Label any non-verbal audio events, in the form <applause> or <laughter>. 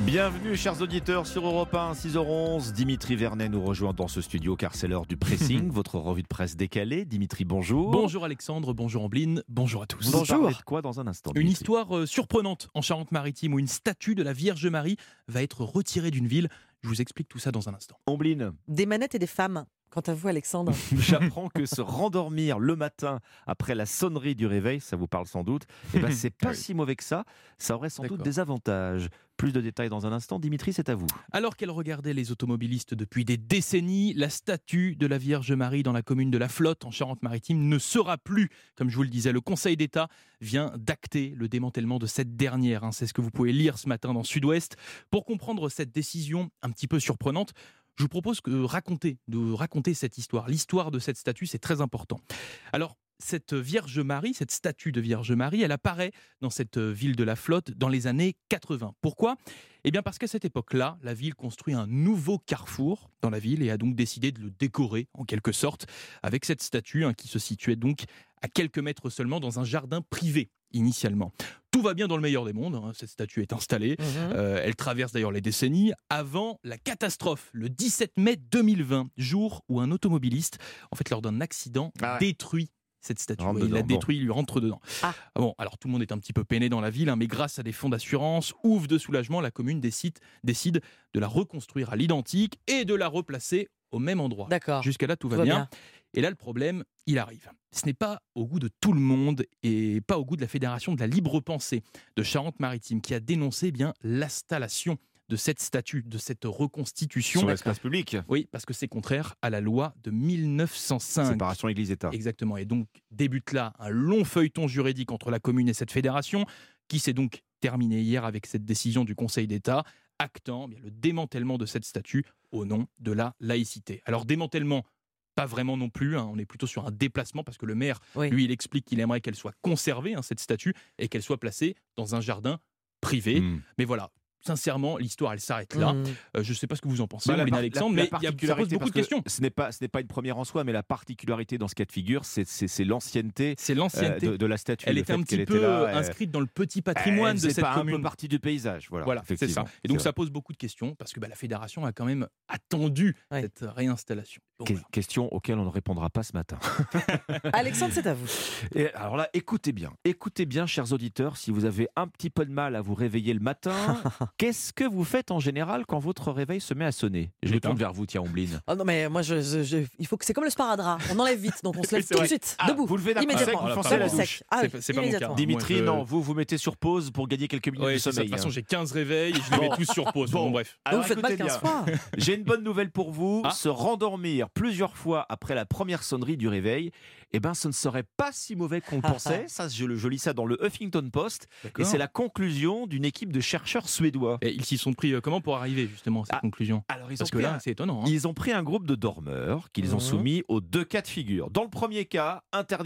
Bienvenue chers auditeurs sur Europe 1, 6h11. Dimitri Vernet nous rejoint dans ce studio car c'est l'heure du pressing, <laughs> votre revue de presse décalée. Dimitri, bonjour. Bonjour Alexandre, bonjour Ambline, bonjour à tous. Vous de quoi dans un instant Une Dimitri histoire euh, surprenante en Charente-Maritime où une statue de la Vierge Marie va être retirée d'une ville. Je vous explique tout ça dans un instant. Ombline, Des manettes et des femmes. Quant à vous, Alexandre. <laughs> j'apprends que se rendormir le matin après la sonnerie du réveil, ça vous parle sans doute, eh ben c'est pas <laughs> oui. si mauvais que ça. Ça aurait sans doute des avantages. Plus de détails dans un instant. Dimitri, c'est à vous. Alors qu'elle regardait les automobilistes depuis des décennies, la statue de la Vierge Marie dans la commune de La Flotte en Charente-Maritime ne sera plus. Comme je vous le disais, le Conseil d'État vient d'acter le démantèlement de cette dernière. hein. C'est ce que vous pouvez lire ce matin dans Sud-Ouest. Pour comprendre cette décision un petit peu surprenante, je vous propose de raconter cette histoire. L'histoire de cette statue, c'est très important. Alors, cette Vierge Marie, cette statue de Vierge Marie, elle apparaît dans cette ville de la Flotte dans les années 80. Pourquoi? Eh bien parce qu'à cette époque-là, la ville construit un nouveau carrefour dans la ville et a donc décidé de le décorer en quelque sorte avec cette statue hein, qui se situait donc à quelques mètres seulement dans un jardin privé initialement. Tout va bien dans le meilleur des mondes, hein, cette statue est installée, Mhm. euh, elle traverse d'ailleurs les décennies avant la catastrophe, le 17 mai 2020, jour où un automobiliste, en fait lors d'un accident, Ah ouais. détruit cette statue. Il la détruit, il lui rentre dedans. Ah. Bon, alors tout le monde est un petit peu peiné dans la ville, hein, mais grâce à des fonds d'assurance, ouf de soulagement, la commune décide, décide de la reconstruire à l'identique et de la replacer au même endroit. D'accord. Jusqu'à là, tout va Tout va bien. bien. Et là, le problème, il arrive. Ce n'est pas au goût de tout le monde et pas au goût de la Fédération de la libre pensée de Charente-Maritime qui a dénoncé eh bien l'installation de cette statue, de cette reconstitution. Sur l'espace public. Oui, parce que c'est contraire à la loi de 1905. Séparation Église-État. Exactement. Et donc débute là un long feuilleton juridique entre la commune et cette fédération, qui s'est donc terminé hier avec cette décision du Conseil d'État actant eh bien, le démantèlement de cette statue au nom de la laïcité. Alors démantèlement, pas vraiment non plus, hein, on est plutôt sur un déplacement parce que le maire, Oui. lui, il explique qu'il aimerait qu'elle soit conservée, hein, cette statue, et qu'elle soit placée dans un jardin privé. Hmm. Mais voilà, sincèrement, l'histoire, elle s'arrête là. Mhm. Euh, je ne sais pas ce que vous en pensez, Bah, Pauline Alexandre, la- la mais il y a- ça pose beaucoup de que questions. Ce n'est pas, ce n'est pas une première en soi, mais la particularité dans ce cas de figure, c'est, l'ancienneté C'est euh, l'ancienneté. de, de la statue. Elle le était un petit peu là, euh, inscrite dans le petit patrimoine elle de cette pas un commune. peu partie du paysage. Voilà, Voilà, c'est ça. Et donc ça pose beaucoup de questions parce que bah, la fédération a quand même attendu Ouais. cette réinstallation. Donc, Que- voilà. Question auxquelles on ne répondra pas ce matin. <laughs> Alexandre, c'est à vous. Et alors là, écoutez bien, écoutez bien, chers auditeurs, si vous avez un petit peu de mal à vous réveiller le matin, <laughs> qu'est-ce que vous faites en général quand votre réveil se met à sonner? Je me tourne vers vous, tiens, Ombline. Oh non, mais moi, je, je- je- il faut que c'est comme le sparadrap. On enlève vite, donc on se Oui, <laughs> lève tout de suite, Ah, debout. vous levez immédiatement. sec, vous Ah, foncez la douche. Ah, C'est- c'est pas mon cas. Dimitri, non, vous vous mettez sur pause pour gagner quelques minutes Ouais, de ça. De sommeil. toute façon, hein. j'ai 15 réveils et je les mets Bon. tous sur pause. Bon. Bon, bref. Donc Alors, vous faites mal écoutez 15 bien. fois. J'ai une bonne nouvelle pour vous. Ah. Se rendormir plusieurs fois après la première sonnerie du réveil, eh ben, ce ne serait pas si mauvais qu'on le pensait. Ça, je, lis ça dans le Huffington Post. Et c'est la conclusion d'une équipe de chercheurs suédois. Et ils s'y sont pris euh, comment pour arriver justement à cette Ah, conclusion? Alors, ils Parce ont que pris là, un- c'est étonnant. hein. Ils ont pris un groupe de dormeurs qu'ils ont Mhm. soumis aux deux cas de figure. Dans le premier cas, interdit